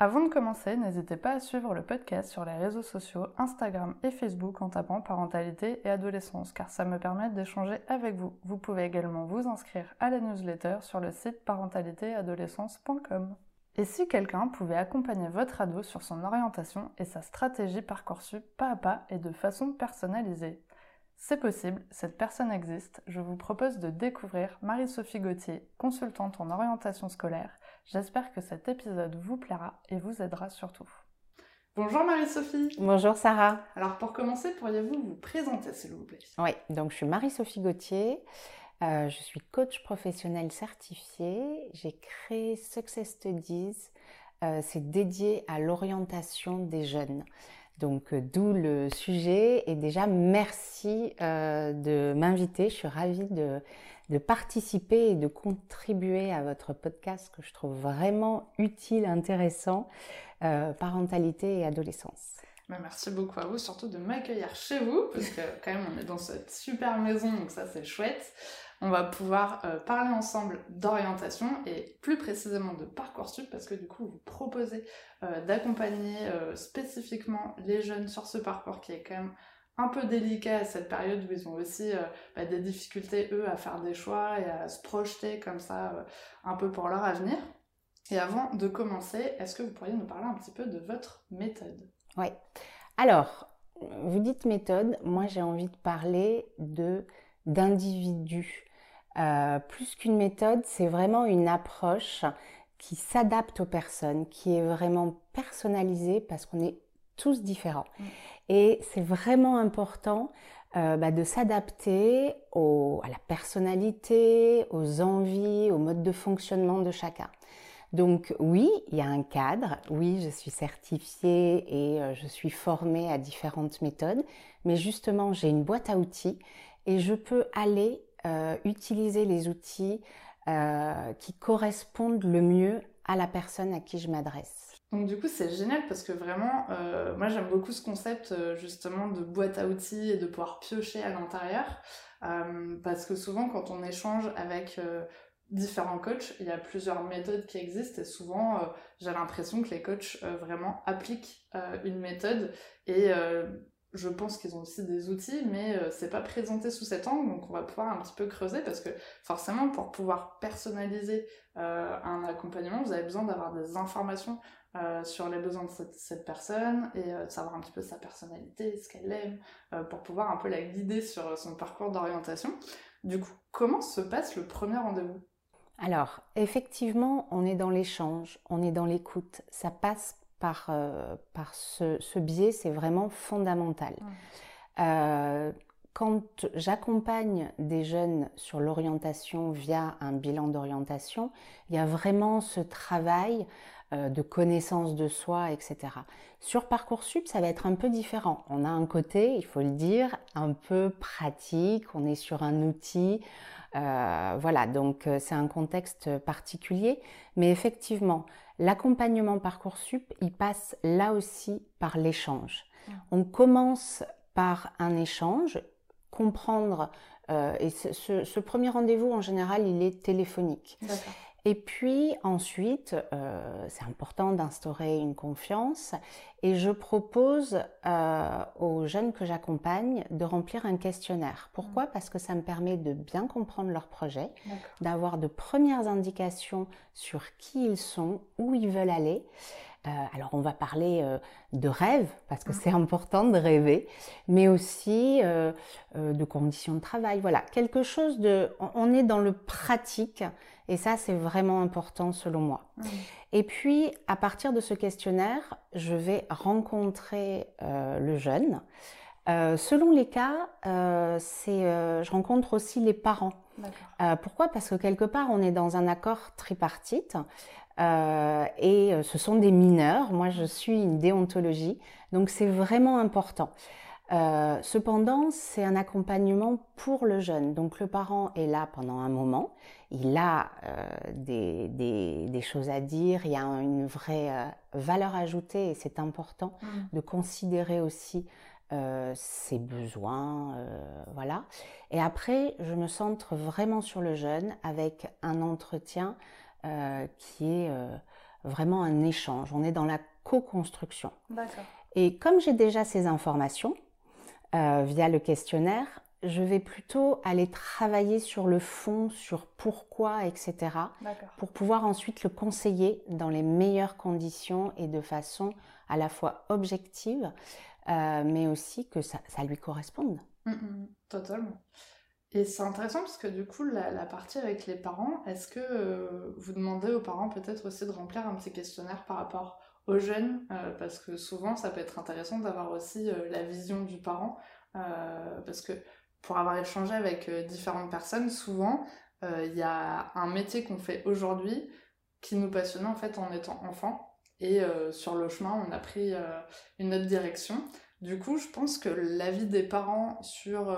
Avant de commencer, n'hésitez pas à suivre le podcast sur les réseaux sociaux Instagram et Facebook en tapant parentalité et adolescence car ça me permet d'échanger avec vous. Vous pouvez également vous inscrire à la newsletter sur le site parentalitéadolescence.com. Et si quelqu'un pouvait accompagner votre ado sur son orientation et sa stratégie Parcoursup pas à pas et de façon personnalisée c'est possible, cette personne existe. Je vous propose de découvrir Marie-Sophie Gauthier, consultante en orientation scolaire. J'espère que cet épisode vous plaira et vous aidera surtout. Bonjour Marie-Sophie. Bonjour Sarah. Alors pour commencer, pourriez-vous vous présenter s'il vous plaît? Oui, donc je suis Marie-Sophie Gauthier. Euh, je suis coach professionnel certifié. J'ai créé Success Studies. Euh, c'est dédié à l'orientation des jeunes. Donc euh, d'où le sujet et déjà merci euh, de m'inviter. Je suis ravie de, participer et de contribuer à votre podcast que je trouve vraiment utile, intéressant, euh, parentalité et adolescence. Bah, merci beaucoup à vous, surtout de m'accueillir chez vous, parce que quand même on est dans cette super maison, donc ça c'est chouette on va pouvoir euh, parler ensemble d'orientation et plus précisément de Parcoursup parce que du coup vous proposez euh, d'accompagner spécifiquement les jeunes sur ce parcours qui est quand même un peu délicat à cette période où ils ont aussi bah, des difficultés eux à faire des choix et à se projeter comme ça un peu pour leur avenir. Et avant de commencer, est-ce que vous pourriez nous parler un petit peu de votre méthode? Oui. Alors, vous dites méthode, moi j'ai envie de parler de d'individus. Euh, plus qu'une méthode, c'est vraiment une approche qui s'adapte aux personnes, qui est vraiment personnalisée parce qu'on est tous différents. Mm. Et c'est vraiment important euh, bah, de s'adapter à la personnalité, aux envies, au mode de fonctionnement de chacun. Donc oui, il y a un cadre, oui, je suis certifiée et euh, je suis formée à différentes méthodes, mais justement, j'ai une boîte à outils et je peux aller euh, utiliser les outils qui correspondent le mieux à la personne à qui je m'adresse. Donc du coup c'est génial parce que vraiment euh, moi j'aime beaucoup ce concept justement de boîte à outils et de pouvoir piocher à l'intérieur. Parce que souvent quand on échange avec différents coachs, il y a plusieurs méthodes qui existent et souvent j'ai l'impression que les coachs vraiment appliquent une méthode et je pense qu'ils ont aussi des outils, mais euh, c'est pas présenté sous cet angle, donc on va pouvoir un petit peu creuser parce que forcément, pour pouvoir personnaliser euh, un accompagnement, vous avez besoin d'avoir des informations euh, sur les besoins de cette, personne et de savoir un petit peu sa personnalité, ce qu'elle aime, pour pouvoir un peu la guider sur son parcours d'orientation. Du coup, comment se passe le premier rendez-vous? Alors, effectivement, on est dans l'échange, on est dans l'écoute. Ça passe par, euh, par ce, biais, c'est vraiment fondamental. Euh, quand j'accompagne des jeunes sur l'orientation via un bilan d'orientation, il y a vraiment ce travail euh, de connaissance de soi, etc. Sur Parcoursup, ça va être un peu différent. On a un côté, il faut le dire, un peu pratique, on est sur un outil, voilà, donc c'est un contexte particulier, mais effectivement, L'accompagnement Parcoursup, il passe là aussi par l'échange. Ah. On commence par un échange, comprendre, euh, et ce, premier rendez-vous en général, il est téléphonique. Et puis ensuite, euh, c'est important d'instaurer une confiance et je propose euh, aux jeunes que j'accompagne de remplir un questionnaire. Pourquoi? Parce que ça me permet de bien comprendre leur projet, d'avoir de premières indications sur qui ils sont, où ils veulent aller. Euh, alors on va parler euh, de rêve, parce que mmh. c'est important de rêver, mais aussi euh, de conditions de travail. Voilà, quelque chose de... On est dans le pratique, et ça c'est vraiment important selon moi. Mmh. Et puis, à partir de ce questionnaire, je vais rencontrer le jeune. selon les cas, c'est, je rencontre aussi les parents. pourquoi? Parce que quelque part, on est dans un accord tripartite. Euh, et euh, ce sont des mineurs. Moi, je suis une déontologie, donc c'est vraiment important. Euh, cependant, c'est un accompagnement pour le jeune. Donc le parent est là pendant un moment, il a euh, des, des, choses à dire, il y a une vraie euh, valeur ajoutée et c'est important mmh. de considérer aussi ses besoins, voilà. Et après, je me centre vraiment sur le jeune avec un entretien qui est vraiment un échange. On est dans la co-construction. Et comme j'ai déjà ces informations, euh, via le questionnaire, je vais plutôt aller travailler sur le fond, sur pourquoi, etc. Pour pouvoir ensuite le conseiller dans les meilleures conditions et de façon à la fois objective, euh, mais aussi que ça, lui corresponde. Mm, mm, totalement. Et c'est intéressant parce que du coup, la, partie avec les parents, est-ce que euh, vous demandez aux parents peut-être aussi de remplir un petit questionnaire par rapport aux jeunes, euh, parce que souvent ça peut être intéressant d'avoir aussi la vision du parent, parce que pour avoir échangé avec différentes personnes, souvent il y a un métier qu'on fait aujourd'hui qui nous passionnait en fait en étant enfant, et sur le chemin on a pris une autre direction. Du coup, je pense que l'avis des parents sur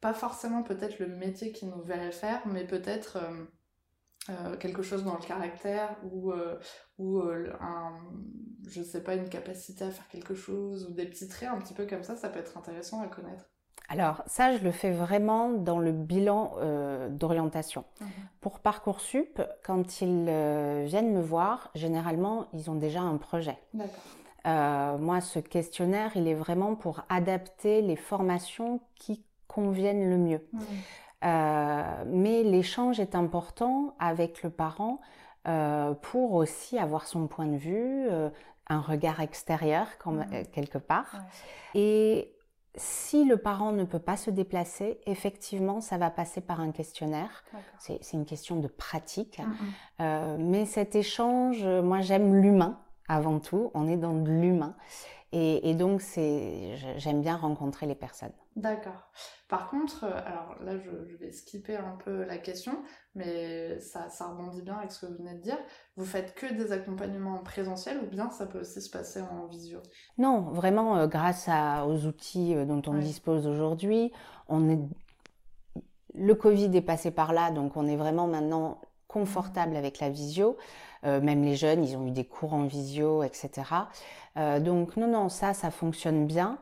pas forcément peut-être le métier qu'ils nous verraient faire, mais peut-être euh, quelque chose dans le caractère ou, euh, ou euh, un, je sais pas, une capacité à faire quelque chose ou des petits traits un petit peu comme ça, ça peut être intéressant à connaître. Alors ça, je le fais vraiment dans le bilan d'orientation. Mhm. Pour Parcoursup, quand ils viennent me voir, généralement, ils ont déjà un projet. moi, ce questionnaire, il est vraiment pour adapter les formations qui conviennent le mieux. Mhm. Euh, mais l'échange est important avec le parent euh, pour aussi avoir son point de vue, euh, un regard extérieur mmh. quelque part. Et si le parent ne peut pas se déplacer, effectivement, ça va passer par un questionnaire. C'est une question de pratique. Mmh, mmh. mais cet échange, moi j'aime l'humain avant tout. On est dans de l'humain. Et, donc, j'aime bien rencontrer les personnes. D'accord. Par contre, euh, alors là, je, vais skipper un peu la question, mais ça, ça rebondit bien avec ce que vous venez de dire. Vous faites que des accompagnements en présentiel ou bien ça peut aussi se passer en visio? Non, vraiment, euh, grâce aux outils euh, dont on dispose aujourd'hui, on est... le Covid est passé par là, donc on est vraiment maintenant confortable avec la visio. Même les jeunes, ils ont eu des cours en visio, etc. Euh, donc non, non, ça, ça fonctionne bien.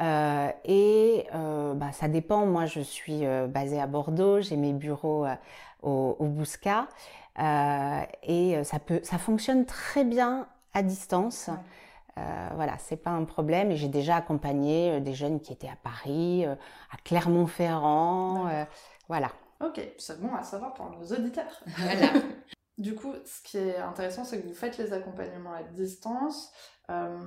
Euh, et euh, bah, ça dépend. Moi, je suis basée à Bordeaux, j'ai mes bureaux au, au, Bousca. et ça, peut, ça fonctionne très bien à distance. voilà, c'est pas un problème. Et j'ai déjà accompagné des jeunes qui étaient à Paris, à Clermont-Ferrand. voilà. Ok, c'est bon à savoir pour nos auditeurs. Voilà. du coup, ce qui est intéressant, c'est que vous faites les accompagnements à distance. Euh,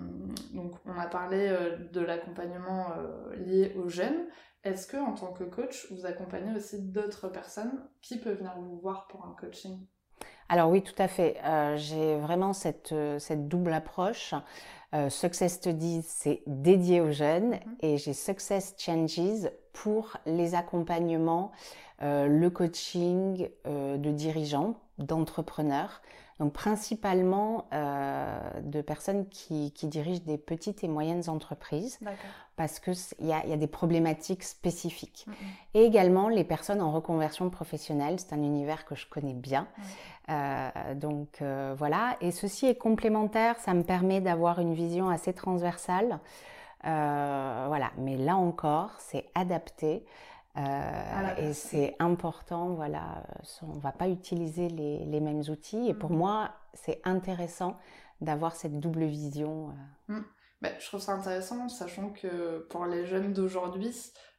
donc, on a parlé euh, de l'accompagnement euh, lié aux jeunes. Est-ce que, en tant que coach, vous accompagnez aussi d'autres personnes qui peuvent venir vous voir pour un coaching? Alors oui, tout à fait. j'ai vraiment cette, cette, double approche. Success Studies, c'est dédié aux jeunes mm-hmm. et j'ai Success Changes pour les accompagnements, le coaching de dirigeants, d'entrepreneurs donc principalement euh, de personnes qui, dirigent des petites et moyennes entreprises, parce qu'il y, y, a des problématiques spécifiques. Et également les personnes en reconversion professionnelle, c'est un univers que je connais bien. Euh, donc euh, voilà, et ceci est complémentaire, ça me permet d'avoir une vision assez transversale. voilà, mais là encore, c'est adapté euh, et c'est important, voilà, on ne va pas utiliser les, les mêmes outils. Et pour mm. moi, c'est intéressant d'avoir cette double vision. Euh. Bah, je trouve ça intéressant, sachant que pour les jeunes d'aujourd'hui,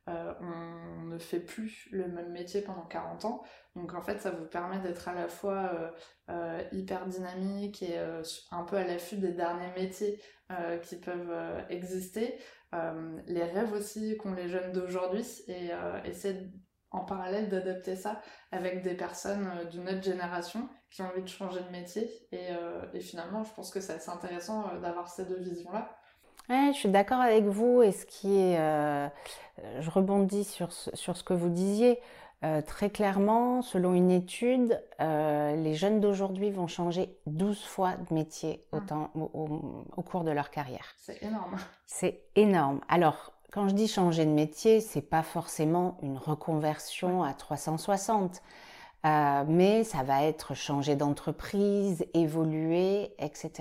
euh, on ne fait plus le même métier pendant 40 ans. Donc en fait, ça vous permet d'être à la fois hyper dynamique et un peu à l'affût des derniers métiers qui peuvent exister, euh, les rêves aussi qu'ont les jeunes d'aujourd'hui et euh, essayer en parallèle d'adapter ça avec des personnes euh, d'une autre génération qui ont envie de changer de métier. Et, finalement, je pense que c'est assez intéressant d'avoir ces deux visions-là. Ouais, je suis d'accord avec vous. Et ce qui est. je rebondis sur sur ce que vous disiez. Euh, très clairement, selon une étude, euh, les jeunes d'aujourd'hui vont changer 12 fois de métier ah. au, au, cours de leur carrière. C'est énorme. C'est énorme. Alors, quand je dis changer de métier, c'est pas forcément une reconversion à 360. Euh, mais ça va être changer d'entreprise, évoluer, etc.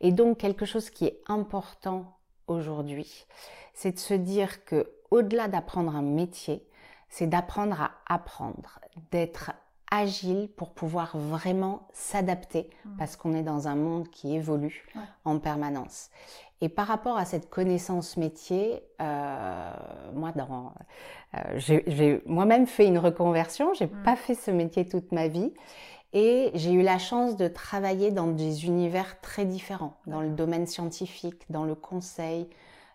Et donc quelque chose qui est important aujourd'hui, c'est de se dire que au-delà d'apprendre un métier, c'est d'apprendre à apprendre, d'être agile pour pouvoir vraiment s'adapter mmh. parce qu'on est dans un monde qui évolue en permanence. Et par rapport à cette connaissance métier, euh, moi, euh, j'ai moi-même fait une reconversion. J'ai mmh. pas fait ce métier toute ma vie. Et j'ai eu la chance de travailler dans des univers très différents, dans le domaine scientifique, dans le conseil,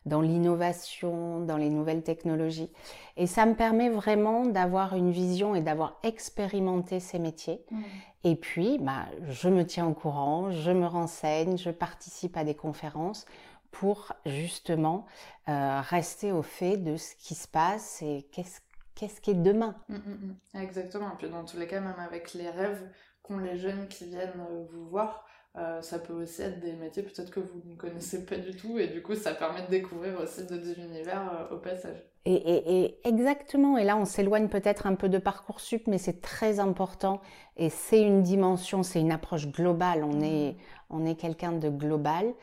dans l'innovation, dans les nouvelles technologies. Et ça me permet vraiment d'avoir une vision et d'avoir expérimenté ces métiers. Mmh. Et puis, bah, je me tiens au courant, je me renseigne, je participe à des conférences pour justement euh, rester au fait de ce qui se passe et qu'est-ce qu'est-ce qui est demain. Mmh, mmh, Exactement. Et puis dans tous les cas, même avec les rêves qu'ont les jeunes qui viennent euh, vous voir, euh, ça peut aussi être des métiers peut-être que vous ne connaissez pas du tout et du coup ça permet de découvrir aussi d'autres univers euh, au passage. Et, exactement, et là on s'éloigne peut-être un peu de Parcoursup, mais c'est très important et c'est une dimension, c'est une approche globale, on est, on est quelqu'un de global.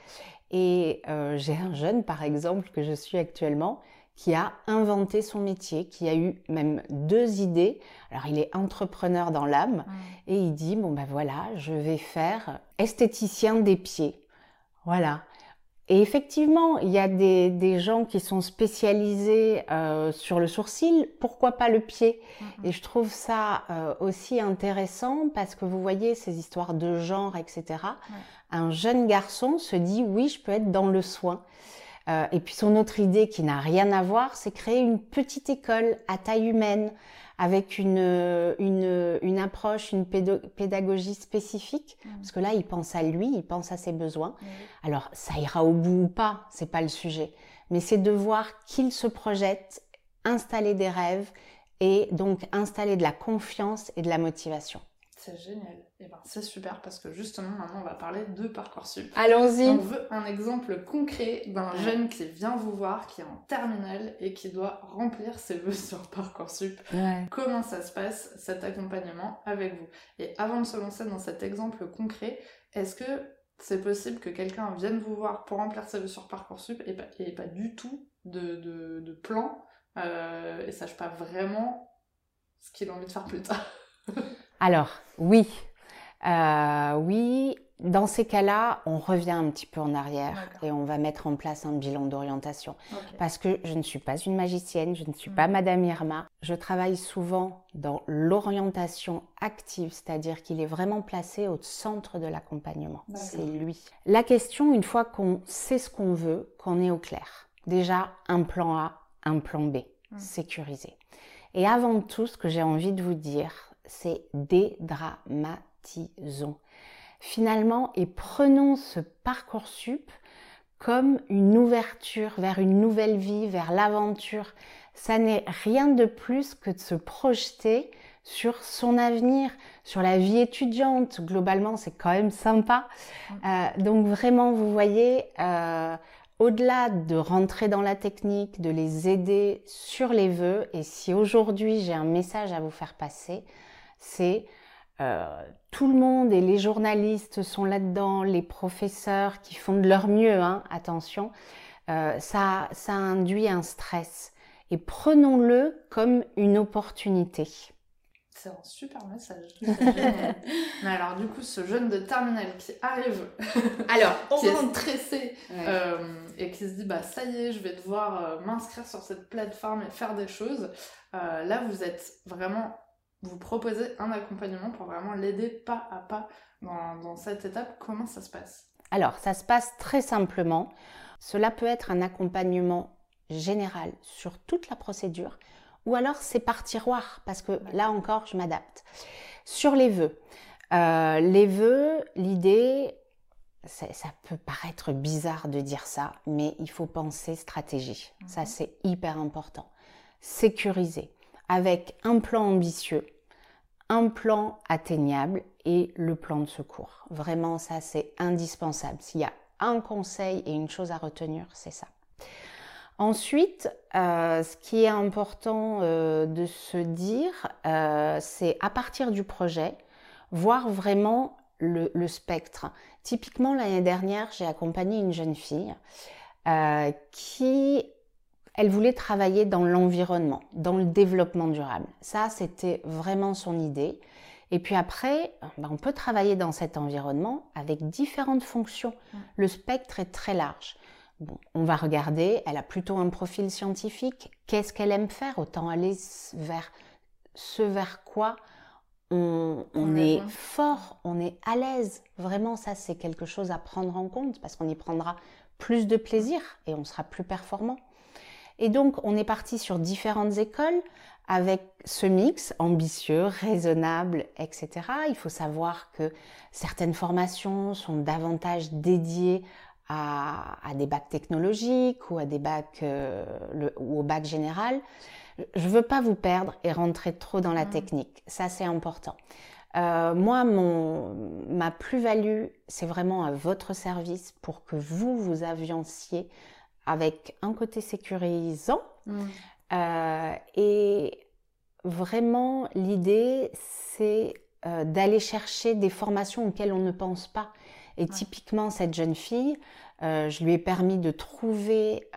Et euh, j'ai un jeune par exemple que je suis actuellement qui a inventé son métier, qui a eu même deux idées. Alors il est entrepreneur dans l'âme et il dit bon ben voilà, je vais faire esthéticien des pieds. Voilà. Et effectivement, il y a des, gens qui sont spécialisés euh, sur le sourcil, pourquoi pas le pied? Et je trouve ça euh, aussi intéressant parce que vous voyez ces histoires de genre, etc. Un jeune garçon se dit oui, je peux être dans le soin. Euh, et puis son autre idée qui n'a rien à voir, c'est créer une petite école à taille humaine avec une, une, une approche, une pédagogie spécifique, mmh. parce que là, il pense à lui, il pense à ses besoins. Alors, ça ira au bout ou pas, c'est pas le sujet, mais c'est de voir qu'il se projette, installer des rêves et donc installer de la confiance et de la motivation. C'est génial. Et eh ben, c'est super parce que justement, maintenant, on va parler de Parcoursup. Allons-y. On veut un exemple concret d'un jeune qui vient vous voir, qui est en terminale et qui doit remplir ses vœux sur Parcoursup. Comment ça se passe, cet accompagnement avec vous? Et avant de se lancer dans cet exemple concret, est-ce que c'est possible que quelqu'un vienne vous voir pour remplir ses vœux sur Parcoursup et pas, et pas du tout de, de, plan? Euh, et sache pas vraiment ce qu'il a envie de faire plus tard Alors, oui. Euh, oui, dans ces cas-là, on revient un petit peu en arrière et on va mettre en place un bilan d'orientation. Parce que je ne suis pas une magicienne, je ne suis pas mm. Madame Irma. Je travaille souvent dans l'orientation active, c'est-à-dire qu'il est vraiment placé au centre de l'accompagnement. C'est lui. La question, une fois qu'on sait ce qu'on veut, qu'on est au clair. Déjà, un plan A, un plan B, mm. sécurisé. Et avant tout, ce que j'ai envie de vous dire, c'est dédramatisons. Finalement, et prenons ce parcours sup comme une ouverture vers une nouvelle vie, vers l'aventure. Ça n'est rien de plus que de se projeter sur son avenir, sur la vie étudiante. Globalement, c'est quand même sympa. Euh, donc vraiment, vous voyez, euh, au-delà de rentrer dans la technique, de les aider sur les vœux, et si aujourd'hui j'ai un message à vous faire passer, c'est euh, tout le monde et les journalistes sont là-dedans, les professeurs qui font de leur mieux, hein, attention, euh, ça, ça induit un stress. Et prenons-le comme une opportunité. C'est un super message. Mais alors, du coup, ce jeune de terminale qui arrive, alors, qui est stressé euh, et qui se dit bah ça y est, je vais devoir m'inscrire sur cette plateforme et faire des choses. là, vous êtes vraiment vous proposez un accompagnement pour vraiment l'aider pas à pas dans, cette étape. Comment ça se passe? Alors, ça se passe très simplement. Cela peut être un accompagnement général sur toute la procédure ou alors c'est par tiroir parce que là encore, je m'adapte. Sur les vœux. Euh, les vœux, l'idée, ça peut paraître bizarre de dire ça, mais il faut penser stratégie. Ça, mhm. c'est hyper important. Sécuriser avec un plan ambitieux, un plan atteignable et le plan de secours. Vraiment, ça, c'est indispensable. S'il y a un conseil et une chose à retenir, c'est ça. Ensuite, ce qui est important de se dire, c'est à partir du projet, voir vraiment le, spectre. Typiquement, l'année dernière, j'ai accompagné une jeune fille qui elle voulait travailler dans l'environnement, dans le développement durable. Ça, c'était vraiment son idée. Et puis après, ben, on peut travailler dans cet environnement avec différentes fonctions. Le spectre est très large. on va regarder, elle a plutôt un profil scientifique. Qu'est-ce qu'elle aime faire? Autant aller vers ce vers quoi on, on est fort, on est à l'aise. Vraiment, ça, c'est quelque chose à prendre en compte parce qu'on y prendra plus de plaisir et on sera plus performant. Et donc, on est parti sur différentes écoles avec ce mix ambitieux, raisonnable, etc. Il faut savoir que certaines formations sont davantage dédiées à, des bacs technologiques ou à des bacs euh, ou au bac général. Je ne veux pas vous perdre et rentrer trop dans la mmh. technique. Ça, c'est important. Euh, moi, mon, ma plus-value, c'est vraiment à votre service pour que vous vous avanciez avec un côté sécurisant. Mm. Euh, et vraiment, l'idée, c'est euh, d'aller chercher des formations auxquelles on ne pense pas. Et typiquement, cette jeune fille, euh, je lui ai permis de trouver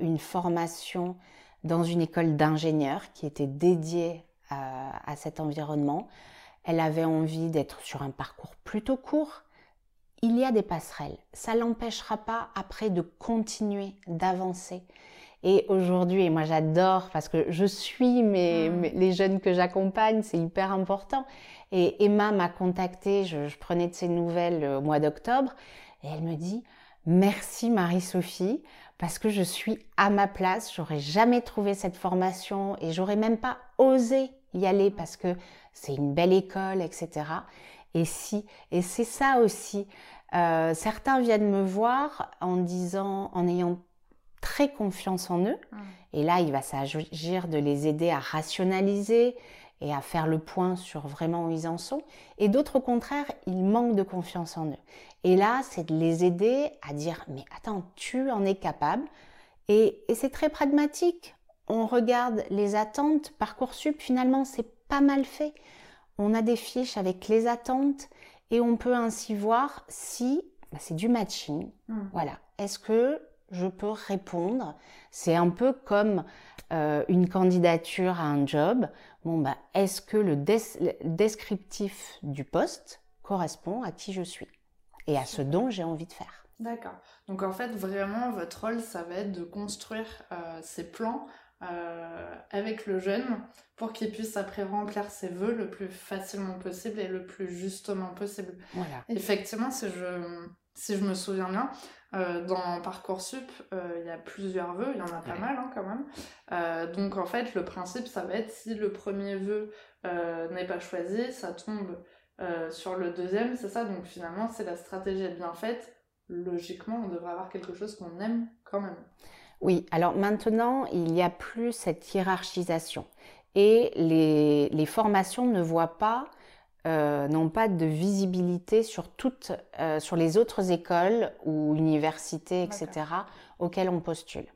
une formation dans une école d'ingénieurs qui était dédiée à cet environnement. Elle avait envie d'être sur un parcours plutôt court, il y a des passerelles. Ça l'empêchera pas après de continuer, d'avancer. Et aujourd'hui, et moi j'adore parce que je suis mes, mm. les jeunes que j'accompagne, c'est hyper important. Et Emma m'a contactée, je, prenais de ses nouvelles au mois d'octobre, et elle me dit Merci Marie-Sophie, parce que je suis à ma place, j'aurais jamais trouvé cette formation et j'aurais même pas osé y aller parce que c'est une belle école, etc et si. Et c'est ça aussi. Euh, certains viennent me voir en disant, en ayant très confiance en eux, mmh. et là il va s'agir de les aider à rationaliser et à faire le point sur vraiment où ils en sont. Et d'autres au contraire, ils manquent de confiance en eux. Et là, c'est de les aider à dire, mais attends, tu en es capable. Et, et c'est très pragmatique. On regarde les attentes. Parcoursup, finalement, c'est pas mal fait on a des fiches avec les attentes et on peut ainsi voir si bah, c'est du matching. Hmm. Voilà. Est-ce que je peux répondre? C'est un peu comme euh, une candidature à un job. Bon, bah, est-ce que le, descriptif du poste correspond à qui je suis et à ce dont j'ai envie de faire? D'accord. Donc en fait, vraiment, votre rôle, ça va être de construire euh, ces plans euh, avec le jeune pour qu'il puisse après remplir ses vœux le plus facilement possible et le plus justement possible. Voilà. Effectivement, si je, si je me souviens bien, euh, dans Parcoursup, euh, il y a plusieurs vœux, il y en a pas mal hein, quand même. donc en fait, le principe, ça va être si le premier vœu n'est pas choisi, ça tombe sur le deuxième, c'est ça? Donc finalement, c'est la stratégie bien faite. Logiquement, on devrait avoir quelque chose qu'on aime quand même. Oui, alors maintenant, il n'y a plus cette hiérarchisation. Et les, formations ne voient pas, euh, n'ont pas de visibilité sur toutes, euh, sur les autres écoles ou universités, etc., auxquelles on postule.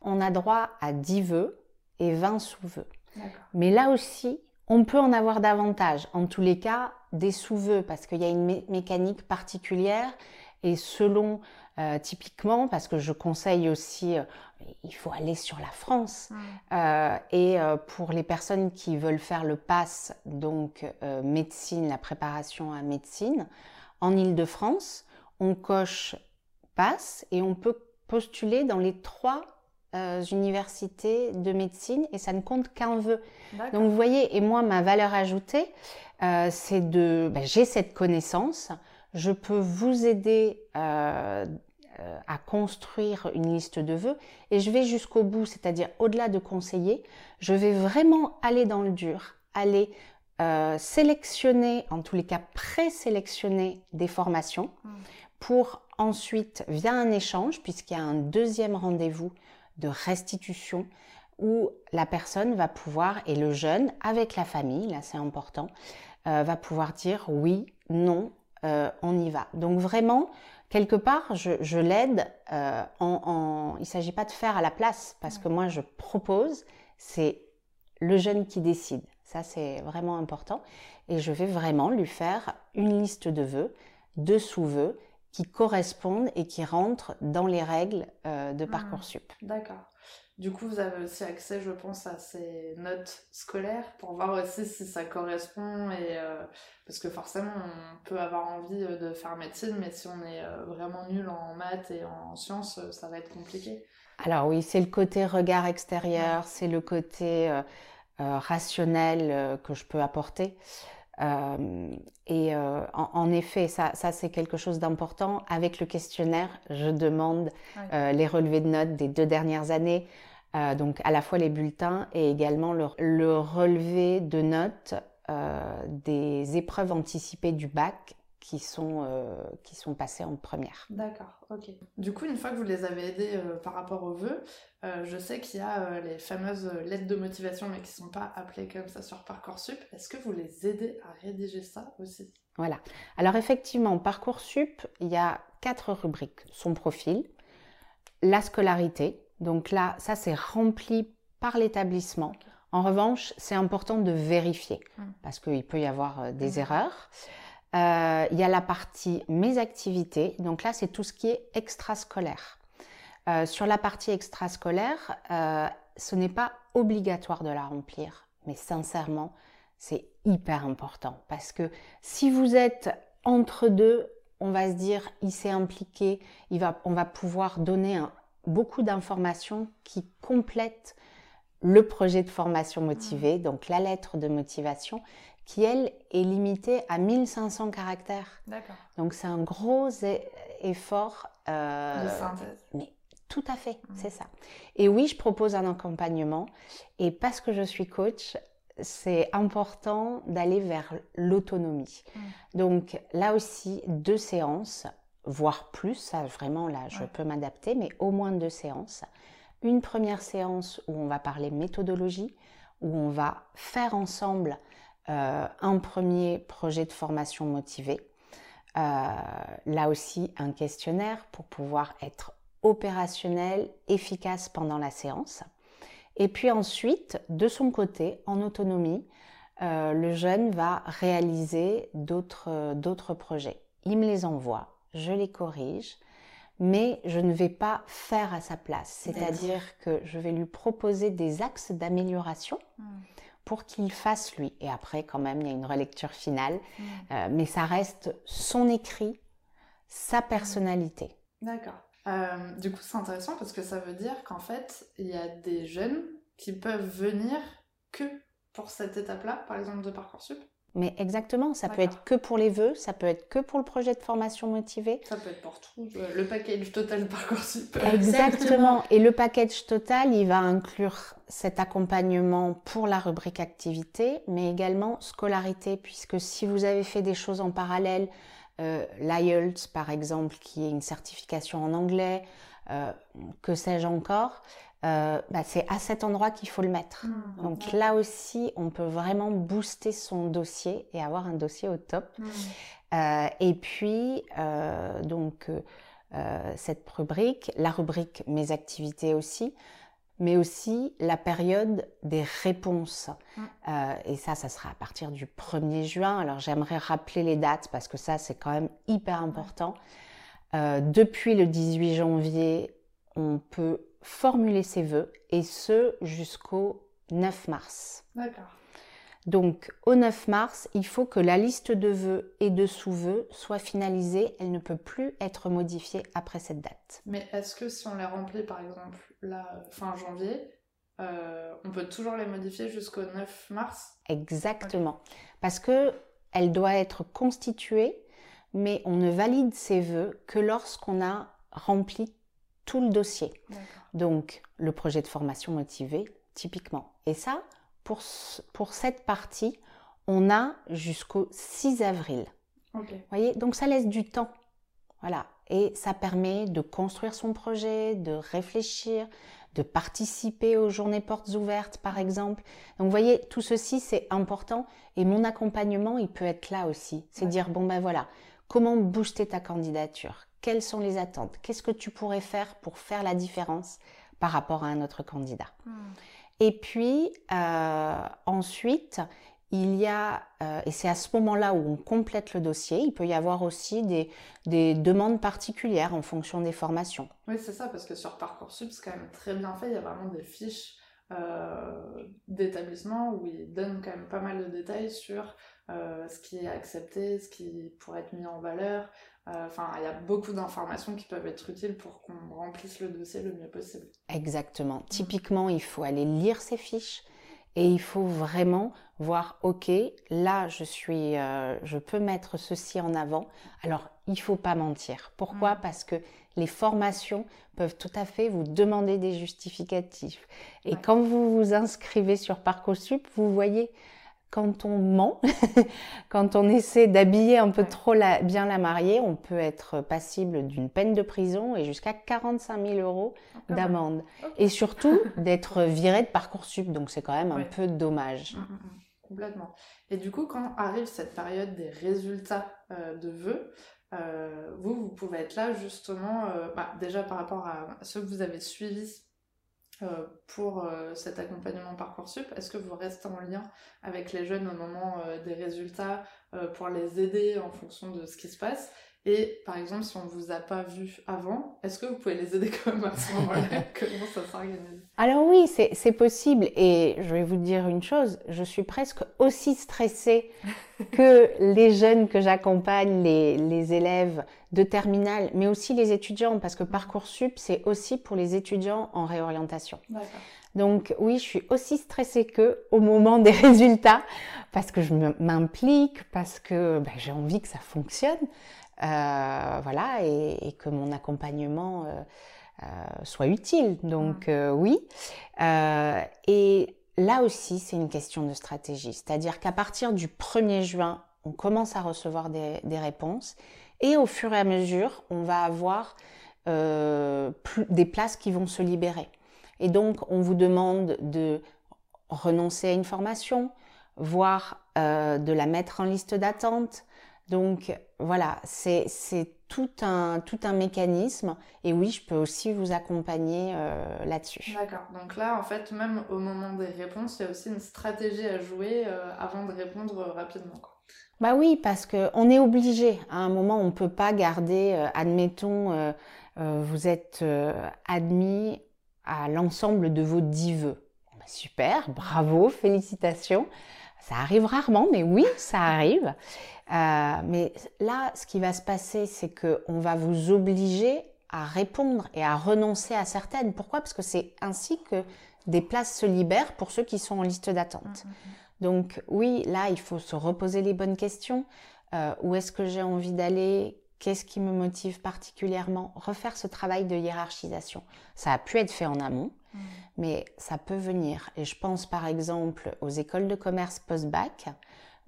On a droit à 10 vœux et 20 sous-vœux. Mais là aussi, on peut en avoir davantage. En tous les cas, des sous-vœux, parce qu'il y a une mécanique particulière et selon euh, typiquement, parce que je conseille aussi, euh, il faut aller sur la France. Euh, et pour les personnes qui veulent faire le pass, donc médecine, la préparation à médecine, en Ile-de-France, on coche pass et on peut postuler dans les trois universités de médecine et ça ne compte qu'un vœu. Donc vous voyez, et moi, ma valeur ajoutée, c'est de, ben, j'ai cette connaissance, je peux vous aider euh, à construire une liste de vœux et je vais jusqu'au bout, c'est-à-dire au-delà de conseiller, je vais vraiment aller dans le dur, aller euh, sélectionner, en tous les cas présélectionner des formations mmh. pour ensuite, via un échange, puisqu'il y a un deuxième rendez-vous de restitution, où la personne va pouvoir, et le jeune, avec la famille, là c'est important, va pouvoir dire oui, non, euh, on y va. Donc vraiment, quelque part, je, l'aide euh, en, Il ne s'agit pas de faire à la place, parce que moi, je propose, c'est le jeune qui décide. Ça, c'est vraiment important. Et je vais vraiment lui faire une liste de vœux, de sous-vœux, qui correspondent et qui rentrent dans les règles euh, de mmh. Parcoursup. D'accord. Du coup, vous avez aussi accès, je pense, à ces notes scolaires pour voir aussi si ça correspond et euh, parce que forcément, on peut avoir envie euh, de faire médecine, mais si on est vraiment nul en maths et en sciences, ça va être compliqué. Alors oui, c'est le côté regard extérieur, c'est le côté rationnel que je peux apporter. Euh, et euh, en, effet, ça, ça c'est quelque chose d'important. Avec le questionnaire, je demande euh, les relevés de notes des deux dernières années, donc à la fois les bulletins et également le, le relevé de notes des épreuves anticipées du bac qui sont, euh, qui sont passés en première. D'accord, ok. Du coup, une fois que vous les avez aidés euh, par rapport aux vœux, euh, je sais qu'il y a les fameuses lettres de motivation, mais qui ne sont pas appelées comme ça sur Parcoursup. Est-ce que vous les aidez à rédiger ça aussi? Voilà. Alors effectivement, Parcoursup, il y a quatre rubriques. Son profil, la scolarité. Donc là, ça c'est rempli par l'établissement. En revanche, c'est important de vérifier hmm. parce qu'il peut y avoir des hmm. erreurs. Euh, il y a la partie mes activités. Donc là, c'est tout ce qui est extrascolaire. Euh, sur la partie extrascolaire, euh, ce n'est pas obligatoire de la remplir, mais sincèrement, c'est hyper important parce que si vous êtes entre deux, on va se dire, il s'est impliqué, il va, on va pouvoir donner beaucoup d'informations qui complètent le projet de formation motivée, donc la lettre de motivation, qui, elle, est limitée à 1500 caractères. D'accord. Donc, c'est un gros effort. Euh, de synthèse. Mais tout à fait, mmh. c'est ça. Et oui, je propose un accompagnement. Et parce que je suis coach, c'est important d'aller vers l'autonomie. Mmh. Donc, là aussi, deux séances, voire plus. Ça, vraiment, là, je peux m'adapter, mais au moins deux séances. Une première séance où on va parler méthodologie, où on va faire ensemble euh, un premier projet de formation motivé. Euh, là aussi, un questionnaire pour pouvoir être opérationnel, efficace pendant la séance. Et puis ensuite, de son côté, en autonomie, euh, le jeune va réaliser d'autres projets. Il me les envoie, je les corrige, mais je ne vais pas faire à sa place. C'est-à-dire que je vais lui proposer des axes d'amélioration. Hmm pour qu'il fasse lui. Et après, quand même, il y a une relecture finale. Mm. Euh, mais ça reste son écrit, sa personnalité. D'accord. Euh, du coup, c'est intéressant parce que ça veut dire qu'en fait, il y a des jeunes qui peuvent venir que pour cette étape-là, par exemple de Parcoursup? Mais exactement, ça peut être que pour les vœux, ça peut être que pour le projet de formation motivée. Ça peut être pour tout, le package total Parcoursup. Exactement. Et le package total, il va inclure cet accompagnement pour la rubrique activité, mais également scolarité, puisque si vous avez fait des choses en parallèle, euh, l'IELTS par exemple, qui est une certification en anglais, euh, que sais-je encore, euh, bah, c'est à cet endroit qu'il faut le mettre. Mmh. Donc là aussi, on peut vraiment booster son dossier et avoir un dossier au top. Mmh. Euh, et puis, euh, donc, cette rubrique, la rubrique Mes activités aussi, mais aussi la période des réponses. Mmh. et ça, ça sera à partir du 1er juin. Alors j'aimerais rappeler les dates parce que ça, c'est quand même hyper important. depuis le 18 janvier, on peut formuler ses vœux et ce jusqu'au 9 mars. D'accord. Donc au 9 mars, il faut que la liste de vœux et de sous-vœux soit finalisée. Elle ne peut plus être modifiée après cette date. Mais est-ce que si on les remplit par exemple la fin janvier, euh, on peut toujours les modifier jusqu'au 9 mars? Exactement. Parce que elle doit être constituée, mais on ne valide ses vœux que lorsqu'on a rempli tout le dossier. Donc, le projet de formation motivé, typiquement. Et ça, pour, pour cette partie, on a jusqu'au 6 avril. voyez Donc, ça laisse du temps. Voilà. Et ça permet de construire son projet, de réfléchir, de participer aux journées portes ouvertes, par exemple. Donc, vous voyez, tout ceci, c'est important. Et mon accompagnement, il peut être là aussi. C'est dire, bon, ben voilà, comment booster ta candidature, quelles sont les attentes, qu'est-ce que tu pourrais faire pour faire la différence par rapport à un autre candidat? Hmm. Et puis euh, ensuite, il y a, euh, et c'est à ce moment-là où on complète le dossier, il peut y avoir aussi des, des demandes particulières en fonction des formations. Oui, c'est ça, parce que sur Parcoursup, c'est quand même très bien fait, il y a vraiment des fiches euh, d'établissement où ils donnent quand même pas mal de détails sur euh, ce qui est accepté, ce qui pourrait être mis en valeur. Enfin, il y a beaucoup d'informations qui peuvent être utiles pour qu'on remplisse le dossier le mieux possible. Exactement. Typiquement, il faut aller lire ces fiches et il faut vraiment voir, ok, là, je suis, euh, je peux mettre ceci en avant. Alors, il faut pas mentir. Pourquoi? Mm. Parce que les formations peuvent tout à fait vous demander des justificatifs. Et quand vous vous inscrivez sur Parcoursup, vous voyez quand on ment, quand on essaie d'habiller un peu trop bien la mariée, on peut être passible d'une peine de prison et jusqu'à 45 000 euros d'amende. Et surtout d'être viré de Parcoursup, donc c'est quand même un peu dommage. Mmh, mmh, mmh. Complètement. Et du coup, quand arrive cette période des résultats euh, de vœux, euh, vous, vous pouvez être là justement, euh, bah, déjà par rapport à ceux que vous avez suivis euh, pour euh, cet accompagnement Parcoursup. Est-ce que vous restez en lien avec les jeunes au moment euh, des résultats pour les aider en fonction de ce qui se passe? Et par exemple, si on ne vous a pas vu avant, est-ce que vous pouvez les aider quand même à ce moment-là? Comment ça s'organise? Alors oui, c'est possible. Et je vais vous dire une chose, je suis presque aussi stressée que les jeunes que j'accompagne, les, les, élèves de terminale, mais aussi les étudiants, parce que Parcoursup, c'est aussi pour les étudiants en réorientation. Donc oui, je suis aussi stressée qu'eux au moment des résultats, parce que je m'implique, parce que ben, j'ai envie que ça fonctionne. Euh, voilà, et, que mon accompagnement euh, euh, soit utile. Donc mm. oui. et là aussi, c'est une question de stratégie. C'est-à-dire qu'à partir du 1er juin, on commence à recevoir des, réponses et au fur et à mesure, on va avoir des places qui vont se libérer. Et donc, on vous demande de renoncer à une formation, voire de la mettre en liste d'attente, donc voilà, c'est tout un, tout un mécanisme. Et oui, je peux aussi vous accompagner euh, là-dessus. D'accord. Donc là, en fait, même au moment des réponses, il y a aussi une stratégie à jouer euh, avant de répondre rapidement. Bah oui, parce qu'on est obligé. À un moment, on ne peut pas garder, euh, admettons, vous êtes admis à l'ensemble de vos dix vœux. Bah, super, bravo, félicitations. Ça arrive rarement, mais oui, ça arrive. Euh, mais là, ce qui va se passer, c'est qu'on va vous obliger à répondre et à renoncer à certaines. Pourquoi? Parce que c'est ainsi que des places se libèrent pour ceux qui sont en liste d'attente. Mmh, mmh, mmh. Donc oui, là, il faut se reposer les bonnes questions. Euh, où est-ce que j'ai envie d'aller? Qu'est-ce qui me motive particulièrement Refaire ce travail de hiérarchisation? Ça a pu être fait en amont, mais ça peut venir. Et je pense par exemple aux écoles de commerce post-bac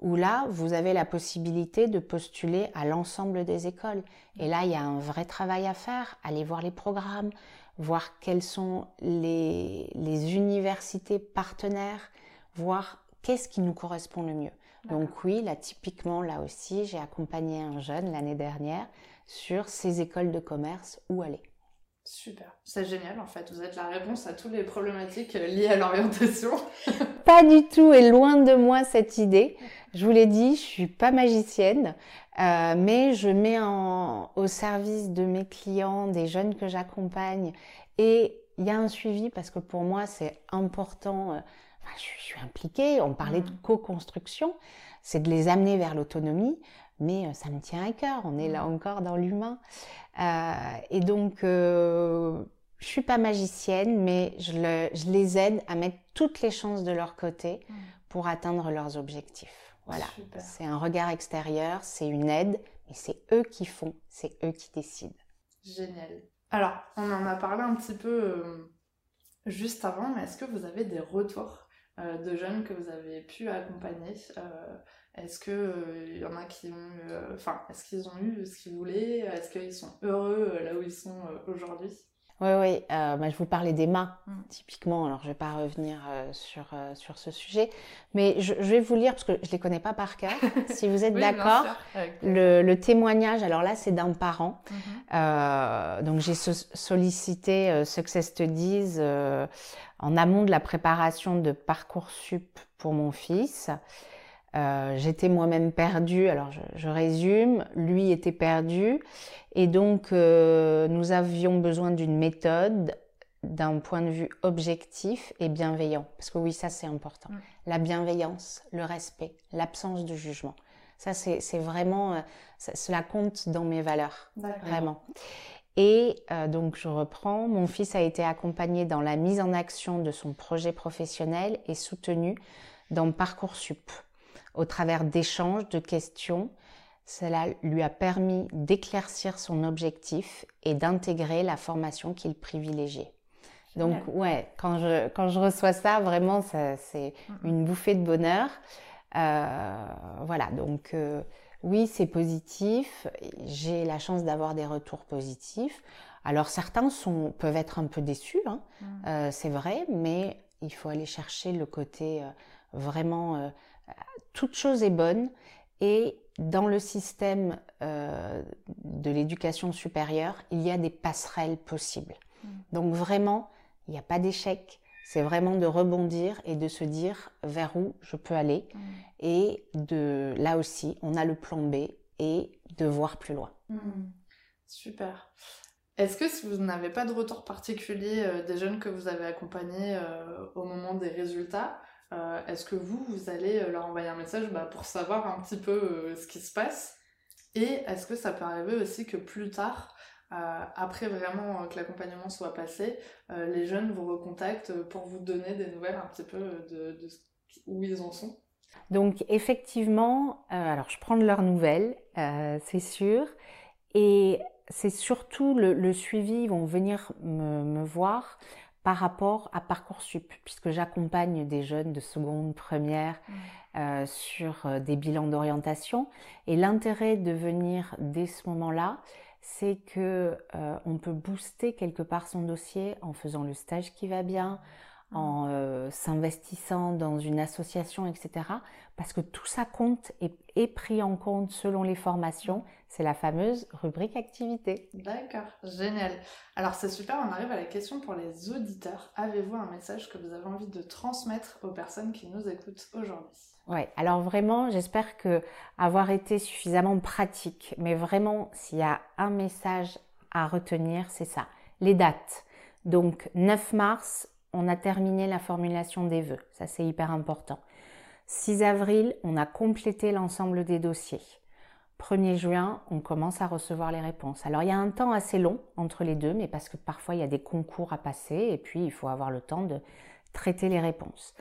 où là, vous avez la possibilité de postuler à l'ensemble des écoles. Et là, il y a un vrai travail à faire, aller voir les programmes, voir quelles sont les, universités partenaires, voir qu'est-ce qui nous correspond le mieux. Donc oui, là, typiquement, là aussi, j'ai accompagné un jeune l'année dernière sur ces écoles de commerce où aller. Super, c'est génial en fait. Vous êtes la réponse à toutes les problématiques liées à l'orientation. pas du tout et loin de moi cette idée. Je vous l'ai dit, je suis pas magicienne, euh, mais je mets en, au service de mes clients, des jeunes que j'accompagne, et il y a un suivi parce que pour moi c'est important. Euh, je, suis impliquée. On parlait de mmh. co-construction, c'est de les amener vers l'autonomie, mais euh, ça me tient à cœur. On est là mmh. encore dans l'humain, et donc je suis pas magicienne, mais je, je, les aide à mettre toutes les chances de leur côté mmh. pour atteindre leurs objectifs. Voilà, c'est un regard extérieur, c'est une aide, mais c'est eux qui font, c'est eux qui décident. Génial. Alors, on en a parlé un petit peu euh, juste avant, mais est-ce que vous avez des retours? euh, de jeunes que vous avez pu accompagner euh, Est-ce qu'il y en a qui ont enfin, est-ce qu'ils ont eu ce qu'ils voulaient? Est-ce qu'ils sont heureux là où ils sont aujourd'hui? Oui, oui. Euh, bah, je vous parlais des mains, mm. typiquement. Alors, je ne vais pas revenir euh, sur, euh, sur ce sujet. Mais je, vais vous lire, parce que je ne les connais pas par cœur. si vous êtes d'accord, le, témoignage, alors là, c'est d'un parent. Mm-hmm. donc, j'ai sollicité Success Studies en amont de la préparation de Parcoursup pour mon fils. Euh, j'étais moi-même perdue, alors je, résume, lui était perdu, et donc euh, nous avions besoin d'une méthode d'un point de vue objectif et bienveillant. Parce que oui, ça c'est important. Mm. La bienveillance, le respect, l'absence de jugement. Ça c'est vraiment, euh, cela compte dans mes valeurs, vraiment. Et donc je reprends, mon fils a été accompagné dans la mise en action de son projet professionnel et soutenu dans Parcoursup au travers d'échanges, de questions. Cela lui a permis d'éclaircir son objectif et d'intégrer la formation qu'il privilégiait. Donc ouais, quand je, quand je reçois ça, vraiment, c'est une bouffée de bonheur. Euh, voilà, donc euh, oui, c'est positif. J'ai la chance d'avoir des retours positifs. Alors certains sont, peuvent être un peu déçus, hein. euh, c'est vrai, mais il faut aller chercher le côté vraiment toute chose est bonne et dans le système euh, de l'éducation supérieure, il y a des passerelles possibles. Mm. Donc vraiment, il n'y a pas d'échec. C'est vraiment de rebondir et de se dire vers où je peux aller. Mm. Et de là aussi, on a le plan B et de voir plus loin. Mm. Super. Est-ce que si vous n'avez pas de retour particulier euh, des jeunes que vous avez accompagnés euh, au moment des résultats, euh, est-ce que vous, vous allez euh, leur envoyer un message bah, pour savoir un petit peu euh, ce qui se passe? Et est-ce que ça peut arriver aussi que plus tard, après vraiment que l'accompagnement soit passé, les jeunes vous recontactent pour vous donner des nouvelles un petit peu de, où ils en sont? Donc effectivement, alors je prends de leurs nouvelles, c'est sûr, et c'est surtout le, suivi, ils vont venir me voir par rapport à Parcoursup, puisque j'accompagne des jeunes de seconde, première mmh. euh, sur euh, des bilans d'orientation. Et l'intérêt de venir dès ce moment-là, c'est que euh, on peut booster quelque part son dossier en faisant le stage qui va bien, mmh. en s'investissant dans une association, etc. Parce que tout ça compte et est pris en compte selon les formations c'est la fameuse rubrique activité. D'accord, génial. Alors c'est super, on arrive à la question pour les auditeurs. Avez-vous un message que vous avez envie de transmettre aux personnes qui nous écoutent aujourd'hui? Oui, alors vraiment, j'espère que avoir été suffisamment pratique, mais vraiment, s'il y a un message à retenir, c'est ça. Les dates. Donc 9 mars, on a terminé la formulation des vœux. Ça, c'est hyper important. 6 avril, on a complété l'ensemble des dossiers. 1er juin, on commence à recevoir les réponses. Alors il y a un temps assez long entre les deux, mais parce que parfois il y a des concours à passer et puis il faut avoir le temps de traiter les réponses.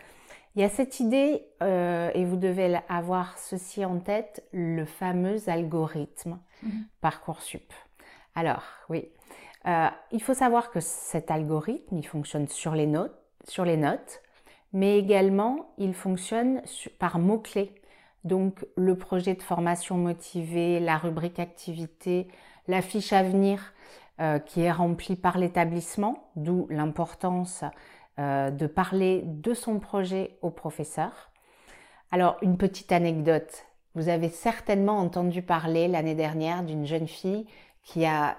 Il y a cette idée, euh, et vous devez avoir ceci en tête, le fameux algorithme mhm. Parcoursup. Alors oui, euh, il faut savoir que cet algorithme, il fonctionne sur les notes, sur les notes mais également il fonctionne par mots-clés. Donc le projet de formation motivée, la rubrique activité, la fiche à venir euh, qui est remplie par l'établissement, d'où l'importance euh, de parler de son projet au professeur. Alors une petite anecdote, vous avez certainement entendu parler l'année dernière d'une jeune fille qui a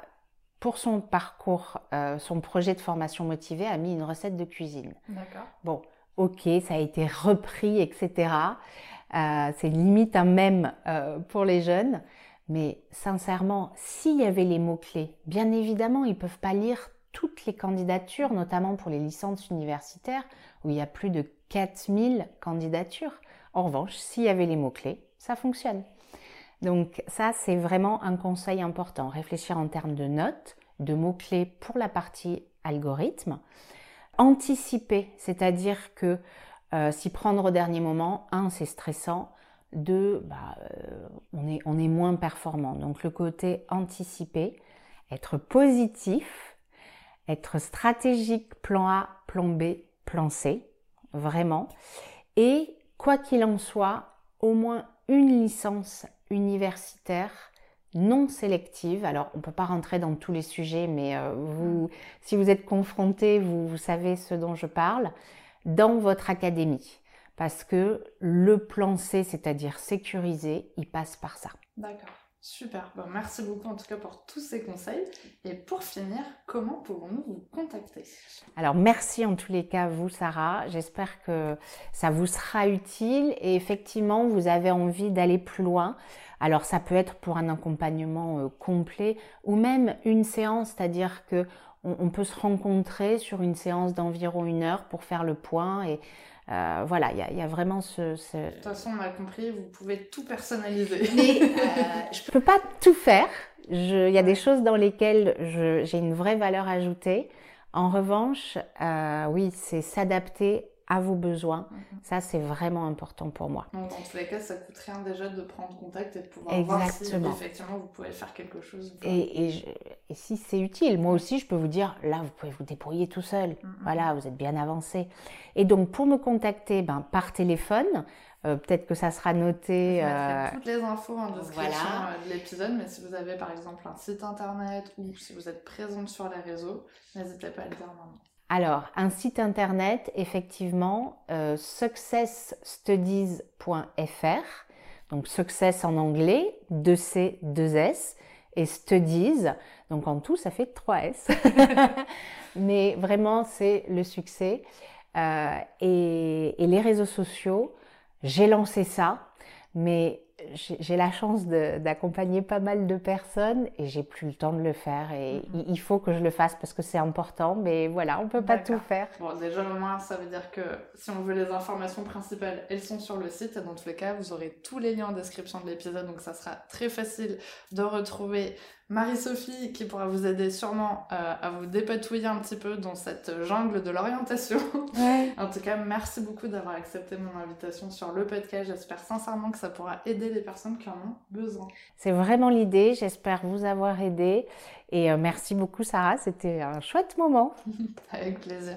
pour son parcours, euh, son projet de formation motivée, a mis une recette de cuisine. D'accord. Bon, ok, ça a été repris, etc. Euh, c'est limite un même euh, pour les jeunes. Mais sincèrement, s'il y avait les mots-clés, bien évidemment, ils ne peuvent pas lire toutes les candidatures, notamment pour les licences universitaires, où il y a plus de 4000 candidatures. En revanche, s'il y avait les mots-clés, ça fonctionne. Donc ça, c'est vraiment un conseil important. Réfléchir en termes de notes, de mots-clés pour la partie algorithme. Anticiper, c'est-à-dire que euh, s'y prendre au dernier moment, un, c'est stressant, deux, bah, euh, on, est, on est moins performant. Donc le côté anticipé, être positif, être stratégique, plan A, plan B, plan C, vraiment. Et quoi qu'il en soit, au moins une licence universitaire non sélective. Alors, on ne peut pas rentrer dans tous les sujets, mais euh, vous, si vous êtes confronté, vous, savez ce dont je parle, dans votre académie. Parce que le plan C, c'est-à-dire sécurisé, il passe par ça. D'accord. Super, merci beaucoup en tout cas pour tous ces conseils. Et pour finir, comment pouvons-nous vous contacter? Alors merci en tous les cas vous Sarah, j'espère que ça vous sera utile et effectivement vous avez envie d'aller plus loin. Alors ça peut être pour un accompagnement euh, complet ou même une séance, c'est-à-dire que on, peut se rencontrer sur une séance d'environ une heure pour faire le point et euh, voilà, il y, a vraiment ce, De toute façon, on a compris, vous pouvez tout personnaliser. Mais euh, je ne peux pas tout faire. Il y a des choses dans lesquelles j'ai une vraie valeur ajoutée. En revanche, euh, oui, c'est s'adapter à vos besoins. Mhm. Ça, c'est vraiment important pour moi. Donc, dans tous les cas, ça coûte rien déjà de prendre contact et de pouvoir voir si effectivement vous pouvez faire quelque chose. Et, et, si c'est utile, moi aussi, je peux vous dire, là, vous pouvez vous débrouiller tout seul. Mhm. Voilà, vous êtes bien avancé. Et donc, pour me contacter ben, par téléphone, euh, peut-être que ça sera noté. Euh... toutes les infos en description euh, de l'épisode, mais si vous avez par exemple un site internet ou si vous êtes présente sur les réseaux, n'hésitez pas à le dire maintenant. Alors, un site internet, effectivement, euh, successstudies.fr, donc success en anglais, 2C, 2S, et studies, donc en tout, ça fait 3S. Mais vraiment, c'est le succès. Euh, et, les réseaux sociaux, j'ai lancé ça, mais j'ai la chance d'accompagner pas mal de personnes et j'ai plus le temps de le faire et mm-hmm. il faut que je le fasse parce que c'est important mais voilà on peut pas tout faire. Bon déjà au moins ça veut dire que si on veut les informations principales elles sont sur le site et dans tous les cas vous aurez tous les liens en description de l'épisode donc ça sera très facile de retrouver Marie-Sophie qui pourra vous aider sûrement euh, à vous dépatouiller un petit peu dans cette jungle de l'orientation. en tout cas, merci beaucoup d'avoir accepté mon invitation sur le podcast. J'espère sincèrement que ça pourra aider les personnes qui en ont besoin. C'est vraiment l'idée. J'espère vous avoir aidé. Et euh, merci beaucoup, Sarah. C'était un chouette moment. Avec plaisir.